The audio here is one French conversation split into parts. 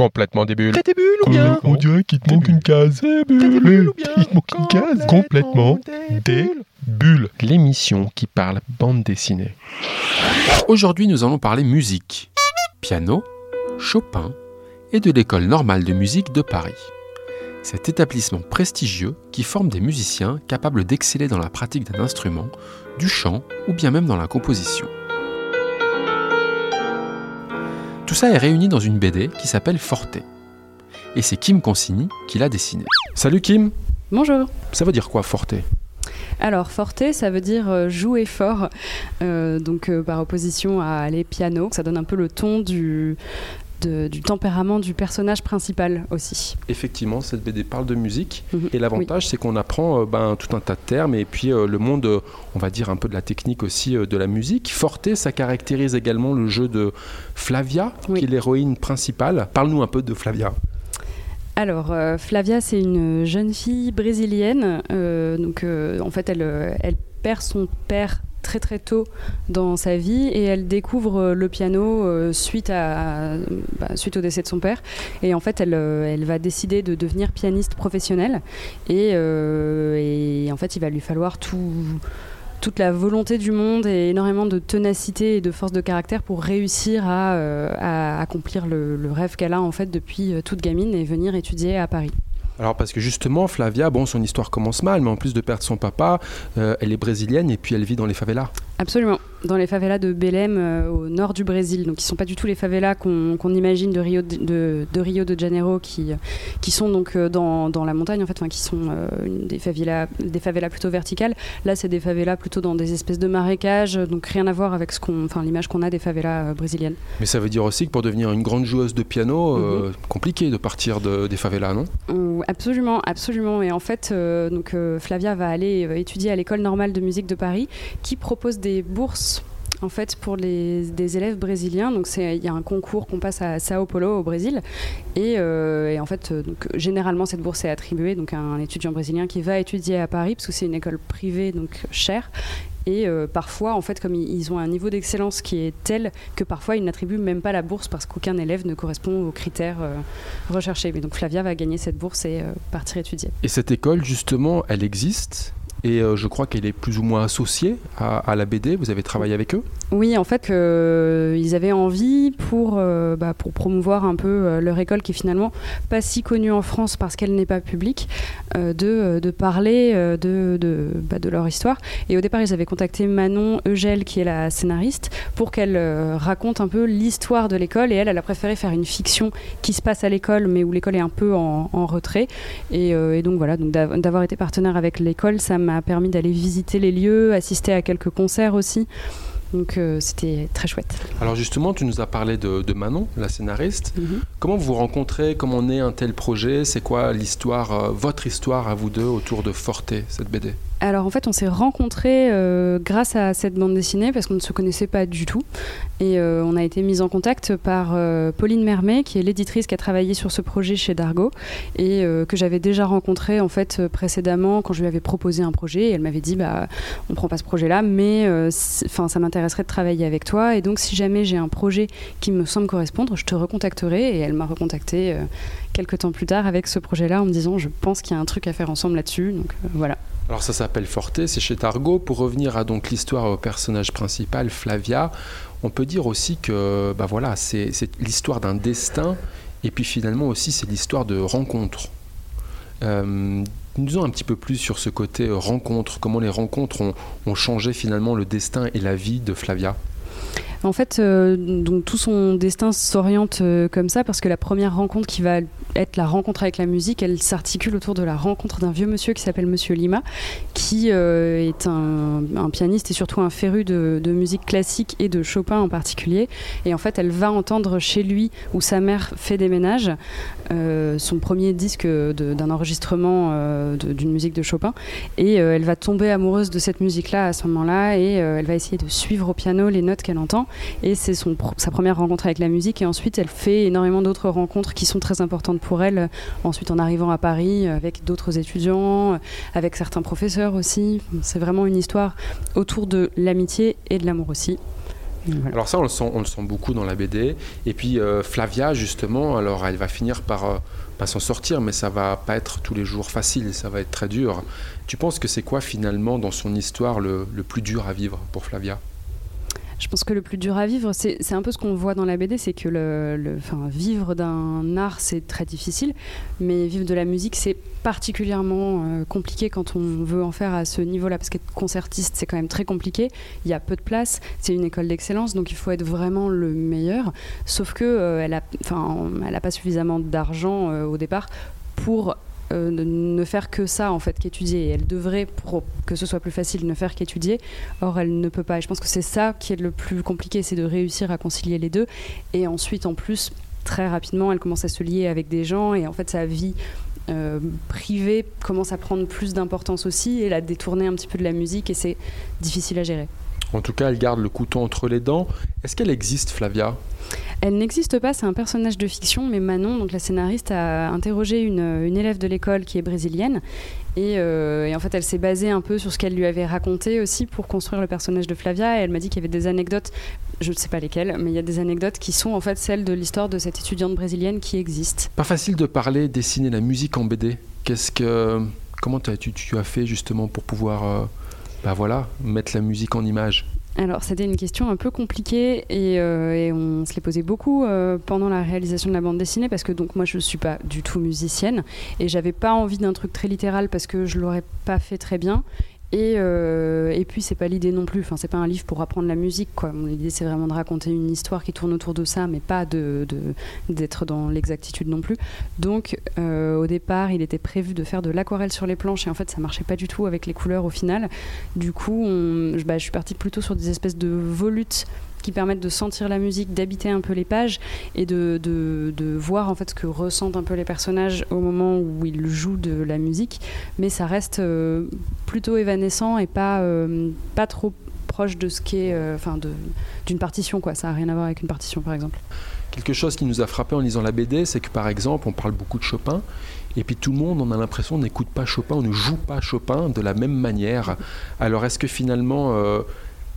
Complètement des bulles. T'as des bulles ou bien On dirait qu'il te manque une case. T'as des bulles ou bien Il te manque une case. Complètement des bulles. L'émission qui parle bande dessinée. Aujourd'hui, nous allons parler musique, piano, Chopin et de l'école normale de musique de Paris. Cet établissement prestigieux qui forme des musiciens capables d'exceller dans la pratique d'un instrument, du chant ou bien même dans la composition. Tout ça est réuni dans une BD qui s'appelle Forte. Et c'est Kim Consigny qui l'a dessinée. Salut Kim Bonjour. Ça veut dire quoi Forte? Alors, forte, ça veut dire euh, jouer fort, euh, donc euh, par opposition à les pianos. Ça donne un peu le ton du, de- du tempérament du personnage principal aussi. Effectivement, cette BD parle de musique. Mhm. Et l'avantage, c'est qu'on apprend euh, ben, tout un tas de termes et puis euh, le monde, euh, on va dire un peu de la technique aussi de la musique. Forte, ça caractérise également le jeu de Flavia, Oui. qui est l'héroïne principale. Parle-nous un peu de Flavia. Alors, Flavia, c'est une jeune fille brésilienne. donc, en fait, elle, elle perd son père très très tôt dans sa vie et elle découvre euh, le piano euh, suite, à, bah, suite au décès de son père. Et en fait, elle, euh, elle va décider de devenir pianiste professionnelle. Et, en fait, il va lui falloir tout toute la volonté du monde et énormément de ténacité et de force de caractère pour réussir à, accomplir le, le rêve qu'elle a en fait depuis toute gamine et venir étudier à Paris. Alors parce que justement, Flavia, bon, son histoire commence mal, mais en plus de perdre son papa, euh, elle est brésilienne et puis elle vit dans les favelas. Absolument, dans les favelas de Belém euh, au nord du Brésil. Donc, ils ne sont pas du tout les favelas qu'on imagine de Rio de, de- de Rio de Janeiro, qui, qui sont donc euh, dans, dans la montagne, en fait, enfin, qui sont euh, des, favelas, des favelas plutôt verticales. Là, c'est des favelas plutôt dans des espèces de marécages, donc rien à voir avec ce qu'on, enfin, l'image qu'on a des favelas brésiliennes. Mais ça veut dire aussi que pour devenir une grande joueuse de piano, euh, compliqué de partir de- des favelas, non? Absolument, absolument. Et en fait, donc, Flavia va aller étudier à l'école normale de musique de Paris, qui propose des bourses. En fait, pour les, des élèves brésiliens, donc il y a un concours qu'on passe à Sao Paulo au Brésil, et, euh, en fait, euh, généralement cette bourse est attribuée donc à un étudiant brésilien qui va étudier à Paris parce que c'est une école privée donc chère, et euh, parfois en fait comme ils, ont un niveau d'excellence qui est tel que parfois ils n'attribuent même pas la bourse parce qu'aucun élève ne correspond aux critères recherchés. Mais donc Flavia va gagner cette bourse et partir étudier. Et cette école, justement, elle existe? Et euh, je crois qu'elle est plus ou moins associée à, à la BD. Vous avez travaillé avec eux? Oui, en fait, euh, ils avaient envie pour, euh, bah, pour promouvoir un peu euh, leur école qui est finalement pas si connue en France parce qu'elle n'est pas publique, euh, de, de parler de, de, bah, de leur histoire. Et au départ, ils avaient contacté Manon Eugel, qui est la scénariste, pour qu'elle raconte un peu l'histoire de l'école. Et elle, elle a préféré faire une fiction qui se passe à l'école, mais où l'école est un peu en, en retrait. Et, et donc voilà, donc d'av- d'avoir été partenaire avec l'école, ça m'a permis d'aller visiter les lieux, assister à quelques concerts aussi. Donc euh, c'était très chouette. Alors justement, tu nous as parlé de, de Manon, la scénariste. Comment vous vous rencontrez? Comment naît un tel projet? C'est quoi l'histoire, euh, votre histoire à vous deux autour de Forte, cette BD Alors en fait, on s'est rencontrés euh, grâce à cette bande dessinée parce qu'on ne se connaissait pas du tout. Et euh, on a été mis en contact par euh, Pauline Mermet, qui est l'éditrice qui a travaillé sur ce projet chez Dargo et que j'avais déjà rencontré en fait précédemment quand je lui avais proposé un projet. Et elle m'avait dit bah on prend pas ce projet-là, mais ça m'intéresserait de travailler avec toi. Et donc si jamais j'ai un projet qui me semble correspondre, je te recontacterai. Et elle m'a recontacté temps plus tard avec ce projet-là en me disant je pense qu'il y a un truc à faire ensemble là-dessus. Donc euh, voilà. Alors ça s'appelle Forte, c'est chez Targo. Pour revenir à donc l'histoire au personnage principal, Flavia, on peut dire aussi que bah voilà, c'est l'histoire d'un destin et puis finalement aussi c'est l'histoire de rencontres. Euh, nous en un petit peu plus sur ce côté rencontre, comment les rencontres ont, ont changé finalement le destin et la vie de Flavia? En fait, euh, donc tout son destin s'oriente euh, comme ça parce que la première rencontre qui va être la rencontre avec la musique, elle s'articule autour de la rencontre d'un vieux monsieur qui s'appelle Monsieur Lima, qui euh, est un, pianiste et surtout un féru de musique classique et de Chopin en particulier. Et en fait, elle va entendre chez lui, où sa mère fait des ménages, euh, son premier disque d'un enregistrement euh, d'une musique de Chopin. Et euh, elle va tomber amoureuse de cette musique-là à ce moment-là et elle va essayer de suivre au piano les notes qu'elle entend. Et c'est sa première rencontre avec la musique. Et ensuite, elle fait énormément d'autres rencontres qui sont très importantes pour elle. Ensuite, en arrivant à Paris, avec d'autres étudiants, avec certains professeurs aussi. C'est vraiment une histoire autour de l'amitié et de l'amour aussi. Alors ça, on le, sent, on le sent beaucoup dans la BD. Et puis Flavia, justement, alors elle va finir par pas s'en sortir, mais ça va pas être tous les jours facile, ça va être très dur. Tu penses que c'est quoi finalement dans son histoire le plus dur à vivre pour Flavia? Je pense que le plus dur à vivre, c'est un peu ce qu'on voit dans la BD, c'est que vivre d'un art, c'est très difficile, mais vivre de la musique, c'est particulièrement euh, compliqué quand on veut en faire à ce niveau-là, parce qu'être concertiste, c'est quand même très compliqué. Il y a peu de place, c'est une école d'excellence, donc il faut être vraiment le meilleur. Sauf que euh, elle a, pas suffisamment d'argent euh, au départ pour euh, ne faire que ça en fait qu'étudier. Elle devrait, pour que ce soit plus facile, ne faire qu'étudier. Or, elle ne peut pas. Et je pense que c'est ça qui est le plus compliqué, c'est de réussir à concilier les deux. Et ensuite, en plus, très rapidement, elle commence à se lier avec des gens et en fait, sa vie euh, privée commence à prendre plus d'importance aussi et la détourner un petit peu de la musique et c'est difficile à gérer. En tout cas, elle garde le couteau entre les dents. Est-ce qu'elle existe, Flavia? Elle n'existe pas, c'est un personnage de fiction, mais Manon, donc la scénariste, a interrogé une, élève de l'école qui est brésilienne. Euh, et, en fait, elle s'est basée un peu sur ce qu'elle lui avait raconté aussi pour construire le personnage de Flavia. Et elle m'a dit qu'il y avait des anecdotes, je ne sais pas lesquelles, mais il y a des anecdotes qui sont en fait celles de l'histoire de cette étudiante brésilienne qui existe. Pas facile de parler, dessiner la musique en BD. Qu'est-ce que, comment tu, tu, as fait justement pour pouvoir, euh, bah voilà, mettre la musique en image. Alors, c'était une question un peu compliquée et, euh, on se l'est posé beaucoup euh, pendant la réalisation de la bande dessinée parce que donc moi je ne suis pas du tout musicienne et j'avais pas envie d'un truc très littéral parce que je l'aurais pas fait très bien et, euh, et puis, c'est pas l'idée non plus. Enfin, c'est pas un livre pour apprendre la musique. Quoi. L'idée, c'est vraiment de raconter une histoire qui tourne autour de ça, mais pas d'être dans l'exactitude non plus. Donc, euh, au départ, il était prévu de faire de l'aquarelle sur les planches, et en fait, ça marchait pas du tout avec les couleurs au final. Du coup, bah, je suis partie plutôt sur des espèces de volutes qui permettent de sentir la musique, d'habiter un peu les pages et de, de, de, voir en fait ce que ressentent un peu les personnages au moment où ils jouent de la musique. Mais ça reste euh, plutôt évanescent et pas, euh, pas trop proche de ce qu'est, euh, enfin, d'une partition quoi. Ça n'a rien à voir avec une partition par exemple. Quelque chose qui nous a frappé en lisant la BD, c'est que par exemple, on parle beaucoup de Chopin, et puis tout le monde, on a l'impression, n'écoute pas Chopin, on ne joue pas Chopin de la même manière. Alors est-ce que finalement,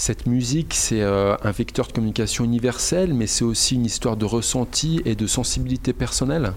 cette musique, c'est euh, un vecteur de communication universel, mais c'est aussi une histoire de ressenti et de sensibilité personnelle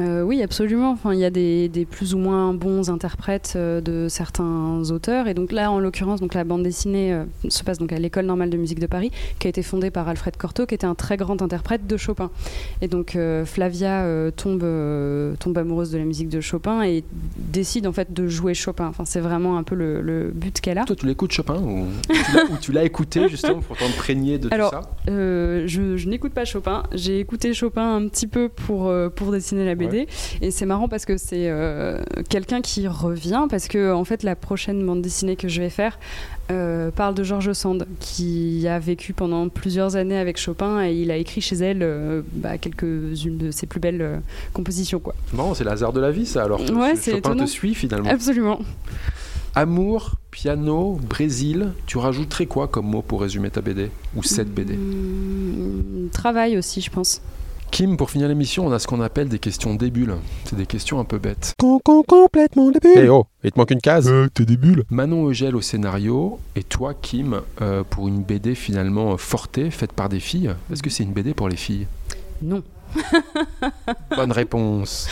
euh, oui, absolument. Enfin, il y a des, plus ou moins bons interprètes euh, de certains auteurs. Et donc là, en l'occurrence, donc la bande dessinée euh, se passe donc à l'école normale de musique de Paris, qui a été fondée par Alfred Cortot, qui était un très grand interprète de Chopin. Et donc Flavia tombe tombe amoureuse de la musique de Chopin et décide en fait de jouer Chopin. Enfin, c'est vraiment un peu le, but qu'elle a. Toi, tu l'écoutes Chopin ou, tu l'as écouté justement pour t'imprégner de Alors, tout ça je, je n'écoute pas Chopin. J'ai écouté Chopin un petit peu pour pour dessiner la BD. Et c'est marrant parce que c'est euh, quelqu'un qui revient, parce que en fait, la prochaine bande dessinée que je vais faire euh, parle de George Sand, qui a vécu pendant plusieurs années avec Chopin et il a écrit chez elle euh, bah, quelques-unes de ses plus belles compositions. Quoi. Bon, c'est l'hasard de la vie, ça. Alors, ouais, Chopin te suit finalement. Absolument. Amour, piano, Brésil, tu rajouterais quoi comme mot pour résumer ta BD Ou cette BD mmh, Travail aussi, je pense. Kim, pour finir l'émission, on a ce qu'on appelle des questions débules. C'est des questions un peu bêtes. complètement débule. Eh oh, il te manque une case. Euh, t'es débule. Manon Eugel au scénario et toi, Kim, euh, pour une BD finalement fortée, faite par des filles. Est-ce que c'est une BD pour les filles? Non. Bonne réponse.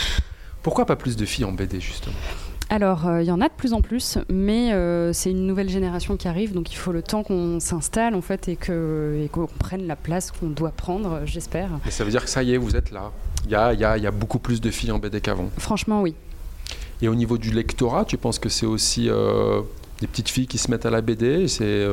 Pourquoi pas plus de filles en BD justement? Alors, euh, il y en a de plus en plus, mais euh, c'est une nouvelle génération qui arrive, donc il faut le temps qu'on s'installe en fait et qu'on prenne la place qu'on doit prendre, j'espère. Mais ça veut dire que ça y est, vous êtes là. Il y a, y a, beaucoup plus de filles en BD qu'avant. Franchement, oui. Et au niveau du lectorat, tu penses que c'est aussi euh, des petites filles qui se mettent à la BD C'est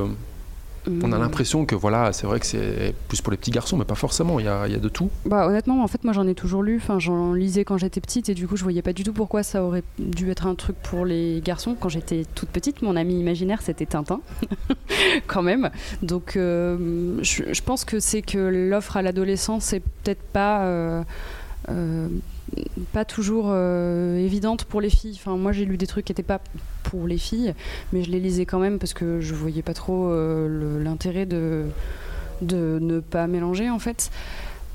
on a hmm. l'impression que voilà, c'est vrai que c'est plus pour les petits garçons, mais pas forcément. Il y a, de tout. Bah honnêtement, en fait, moi j'en ai toujours lu. Enfin, j'en lisais quand j'étais petite et du coup, je voyais pas du tout pourquoi ça aurait dû être un truc pour les garçons. Quand j'étais toute petite, mon ami imaginaire c'était Tintin, quand même. Donc, euh, je, pense que c'est que l'offre à l'adolescence c'est peut-être pas. Euh, euh, pas toujours euh, évidente pour les filles. Enfin, moi, j'ai lu des trucs qui n'étaient pas pour les filles, mais je les lisais quand même parce que je voyais pas trop euh, l'intérêt de, de ne pas mélanger en fait.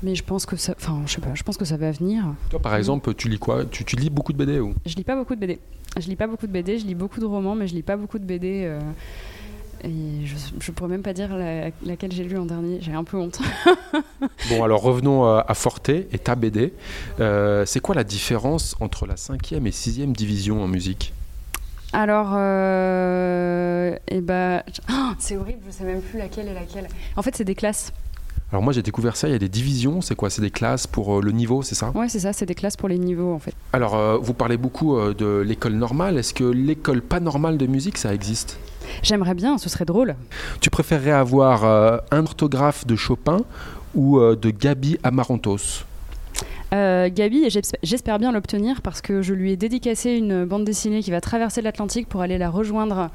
Mais je pense que ça, enfin, je sais pas, je pense que ça va venir. Toi, par exemple, tu lis quoi? Tu, tu, lis beaucoup de BD ou? Je lis pas beaucoup de BD. Je lis pas beaucoup de BD. Je lis beaucoup de romans, mais je lis pas beaucoup de BD. Et je, je pourrais même pas dire la- laquelle j'ai lu en dernier. J'ai un peu honte. Bon, alors revenons euh, à Forte et ta BD. Euh, c'est quoi la différence entre la cinquième et sixième division en musique? Alors, euh, et bah, oh, c'est horrible. Je sais même plus laquelle est laquelle. En fait, c'est des classes. Alors moi j'ai découvert ça, il y a des divisions, c'est quoi? C'est des classes pour euh, le niveau, c'est ça? Ouais, c'est ça. C'est des classes pour les niveaux en fait. Alors euh, vous parlez beaucoup euh, de l'école normale, est-ce que l'école pas normale de musique ça existe? J'aimerais bien. Ce serait drôle. Tu préférerais avoir un orthographe de Chopin ou de Gabi Amarantos Euh, Gabi, et j'espère bien l'obtenir parce que je lui ai dédicacé une bande dessinée qui va traverser l'Atlantique pour aller la rejoindre.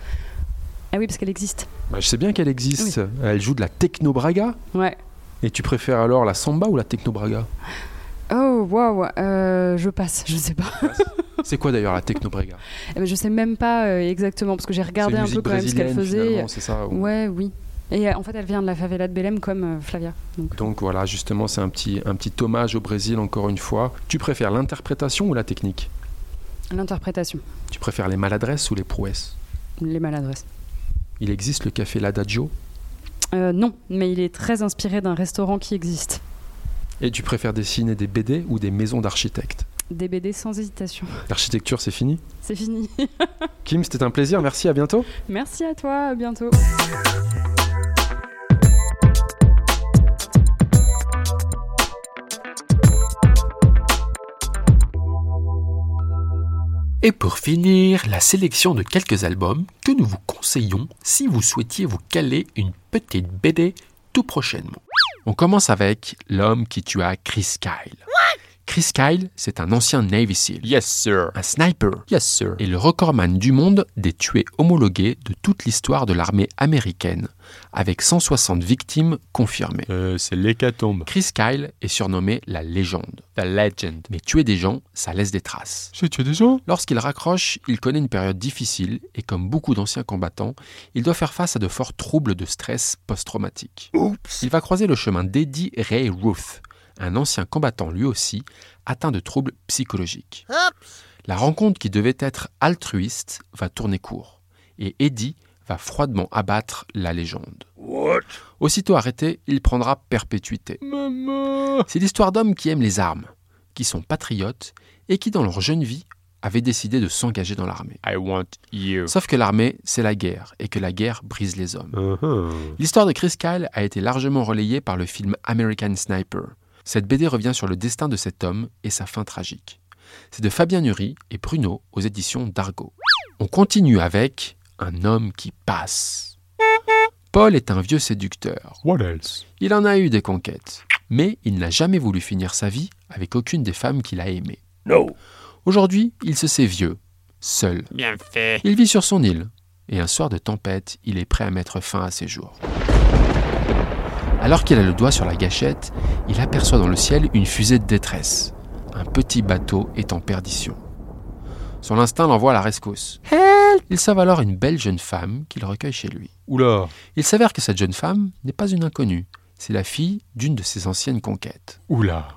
Ah oui, parce qu'elle existe. Bah, Je sais bien qu'elle existe, elle joue de la techno-braga. Ouais. Et tu préfères alors la samba ou la techno-braga Oh, waouh. euh, je passe. Je sais pas. C'est quoi d'ailleurs la techno-braga Eh ben, je sais même pas euh, exactement parce que j'ai regardé un peu quand même ce qu'elle faisait. ça ou- Ouais, oui. Et euh, en fait, elle vient de la favela de Belém comme euh, Flavia. Donc, Donc voilà, justement, c'est un petit, un petit hommage au Brésil, encore une fois. Tu préfères l'interprétation ou la technique? L'interprétation, Tu préfères les maladresses ou les prouesses? Les maladresses. Il existe le café L'Adagio Euh, non, mais il est très inspiré d'un restaurant qui existe. Et tu préfères dessiner des BD ou des maisons d'architectes Des BD sans hésitation. L'architecture, c'est fini C'est fini. Kim, c'était un plaisir, merci, à bientôt. Merci à toi, à bientôt. Et pour finir, la sélection de quelques albums que nous vous conseillons si vous souhaitiez vous caler une petite BD tout prochainement. On commence avec L'homme qui tua Chris Kyle. Chris Kyle, c'est un ancien Navy SEAL. Yes, sir. Un sniper. Yes, sir. Et le recordman du monde des tués homologués de toute l'histoire de l'armée américaine, avec 160 victimes confirmées. Euh, c'est l'hécatombe. Chris Kyle est surnommé la légende. The legend. Mais tuer des gens, ça laisse des traces. J'ai tué des gens Lorsqu'il raccroche, il connaît une période difficile et comme beaucoup d'anciens combattants, il doit faire face à de forts troubles de stress post-traumatique. Il va croiser le chemin d'Eddie Ray Ruth, un ancien combattant lui aussi, atteint de troubles psychologiques. La rencontre qui devait être altruiste va tourner court et Eddie va froidement abattre la légende. Aussitôt arrêté, il prendra perpétuité. C'est l'histoire d'hommes qui aiment les armes, qui sont patriotes et qui, dans leur jeune vie, avaient décidé de s'engager dans l'armée. I want you. Sauf que l'armée, c'est la guerre, et que la guerre brise les hommes. Uh-huh. L'histoire de Chris Kyle a été largement relayée par le film American Sniper. Cette BD revient sur le destin de cet homme et sa fin tragique. C'est de Fabien Nury et Bruno aux éditions d'Argo. On continue avec Un homme qui passe. Paul est un vieux séducteur. What else? Il en a eu des conquêtes, mais il n'a jamais voulu finir sa vie avec aucune des femmes qu'il a aimées. No. Aujourd'hui, il se sait vieux, seul. Bien fait. Il vit sur son île, et un soir de tempête, il est prêt à mettre fin à ses jours. Alors qu'il a le doigt sur la gâchette, il aperçoit dans le ciel une fusée de détresse. Un petit bateau est en perdition. Son instinct l'envoie à la rescousse. Il sauve alors une belle jeune femme qu'il recueille chez lui. Oula. Il s'avère que cette jeune femme n'est pas une inconnue, c'est la fille d'une de ses anciennes conquêtes. Oula.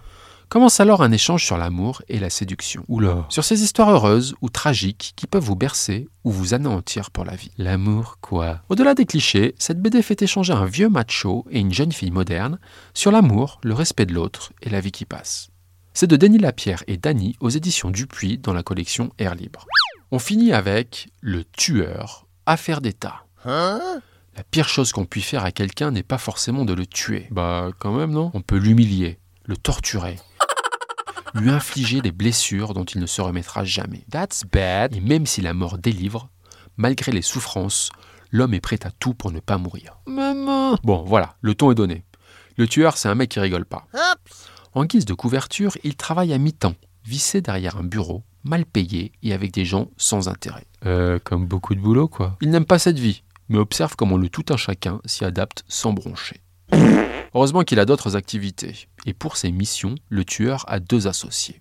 Commence alors un échange sur l'amour et la séduction. Oula. Sur ces histoires heureuses ou tragiques qui peuvent vous bercer ou vous anéantir pour la vie. L'amour, quoi? Au-delà des clichés, cette BD fait échanger un vieux macho et une jeune fille moderne sur l'amour, le respect de l'autre et la vie qui passe. C'est de Denis Lapierre et Dany aux éditions Dupuis dans la collection Air Libre. On finit avec Le Tueur, affaire d'État. La pire chose qu'on puisse faire à quelqu'un n'est pas forcément de le tuer. Bah, quand même, non? On peut l'humilier, le torturer, lui infliger des blessures dont il ne se remettra jamais. That's bad. Et même si la mort délivre, malgré les souffrances, l'homme est prêt à tout pour ne pas mourir. Maman. Bon, voilà, le ton est donné. Le tueur, c'est un mec qui rigole pas. En guise de couverture, il travaille à mi-temps, vissé derrière un bureau, mal payé et avec des gens sans intérêt. Euh, comme beaucoup de boulot, quoi. Il n'aime pas cette vie, mais observe comment le tout un chacun s'y adapte sans broncher. Heureusement qu'il a d'autres activités, et pour ses missions, le tueur a deux associés.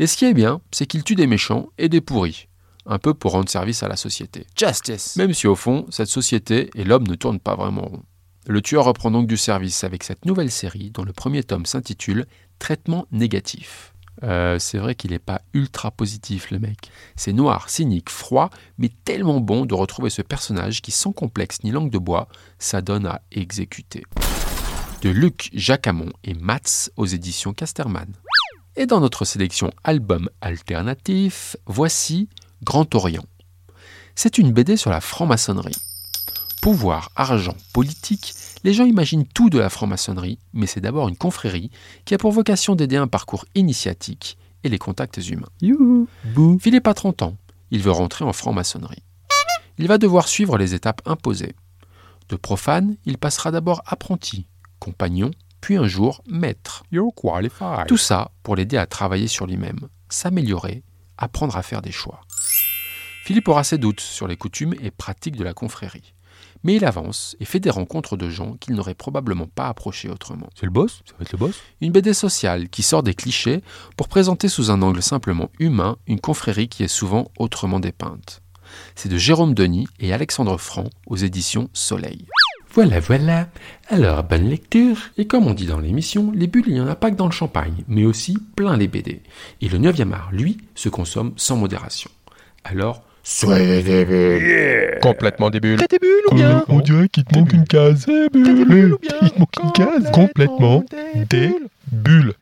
Et ce qui est bien, c'est qu'il tue des méchants et des pourris, un peu pour rendre service à la société. Justice. Même si au fond, cette société et l'homme ne tournent pas vraiment rond. Le tueur reprend donc du service avec cette nouvelle série dont le premier tome s'intitule Traitement négatif. Euh, c'est vrai qu'il n'est pas ultra positif, le mec. C'est noir, cynique, froid, mais tellement bon de retrouver ce personnage qui, sans complexe ni langue de bois, s'adonne à exécuter. De Luc Jacamon et Mats aux éditions Casterman. Et dans notre sélection album alternatif, voici Grand Orient. C'est une BD sur la franc-maçonnerie. Pouvoir, argent, politique, les gens imaginent tout de la franc-maçonnerie, mais c'est d'abord une confrérie qui a pour vocation d'aider un parcours initiatique et les contacts humains. Youhou Philippe a 30 ans, il veut rentrer en franc-maçonnerie. Il va devoir suivre les étapes imposées. De profane, il passera d'abord apprenti, compagnon, puis un jour maître. You're qualified. Tout ça pour l'aider à travailler sur lui-même, s'améliorer, apprendre à faire des choix. Philippe aura ses doutes sur les coutumes et pratiques de la confrérie. Mais il avance et fait des rencontres de gens qu'il n'aurait probablement pas approchés autrement. C'est le boss? Ça va être le boss? Une BD sociale qui sort des clichés pour présenter sous un angle simplement humain une confrérie qui est souvent autrement dépeinte. C'est de Jérôme Denis et Alexandre Franc aux éditions Soleil. Voilà, voilà. Alors, bonne lecture. Et comme on dit dans l'émission, les bulles, il n'y en a pas que dans le champagne, mais aussi plein les BD. Et le 9e art, lui, se consomme sans modération. Alors, soyez des bulles. Complètement des bulles. T'as des bulles ou bien On dirait qu'il te manque une case. Des bulles ou bien Il te manque une case. Complètement des bulles.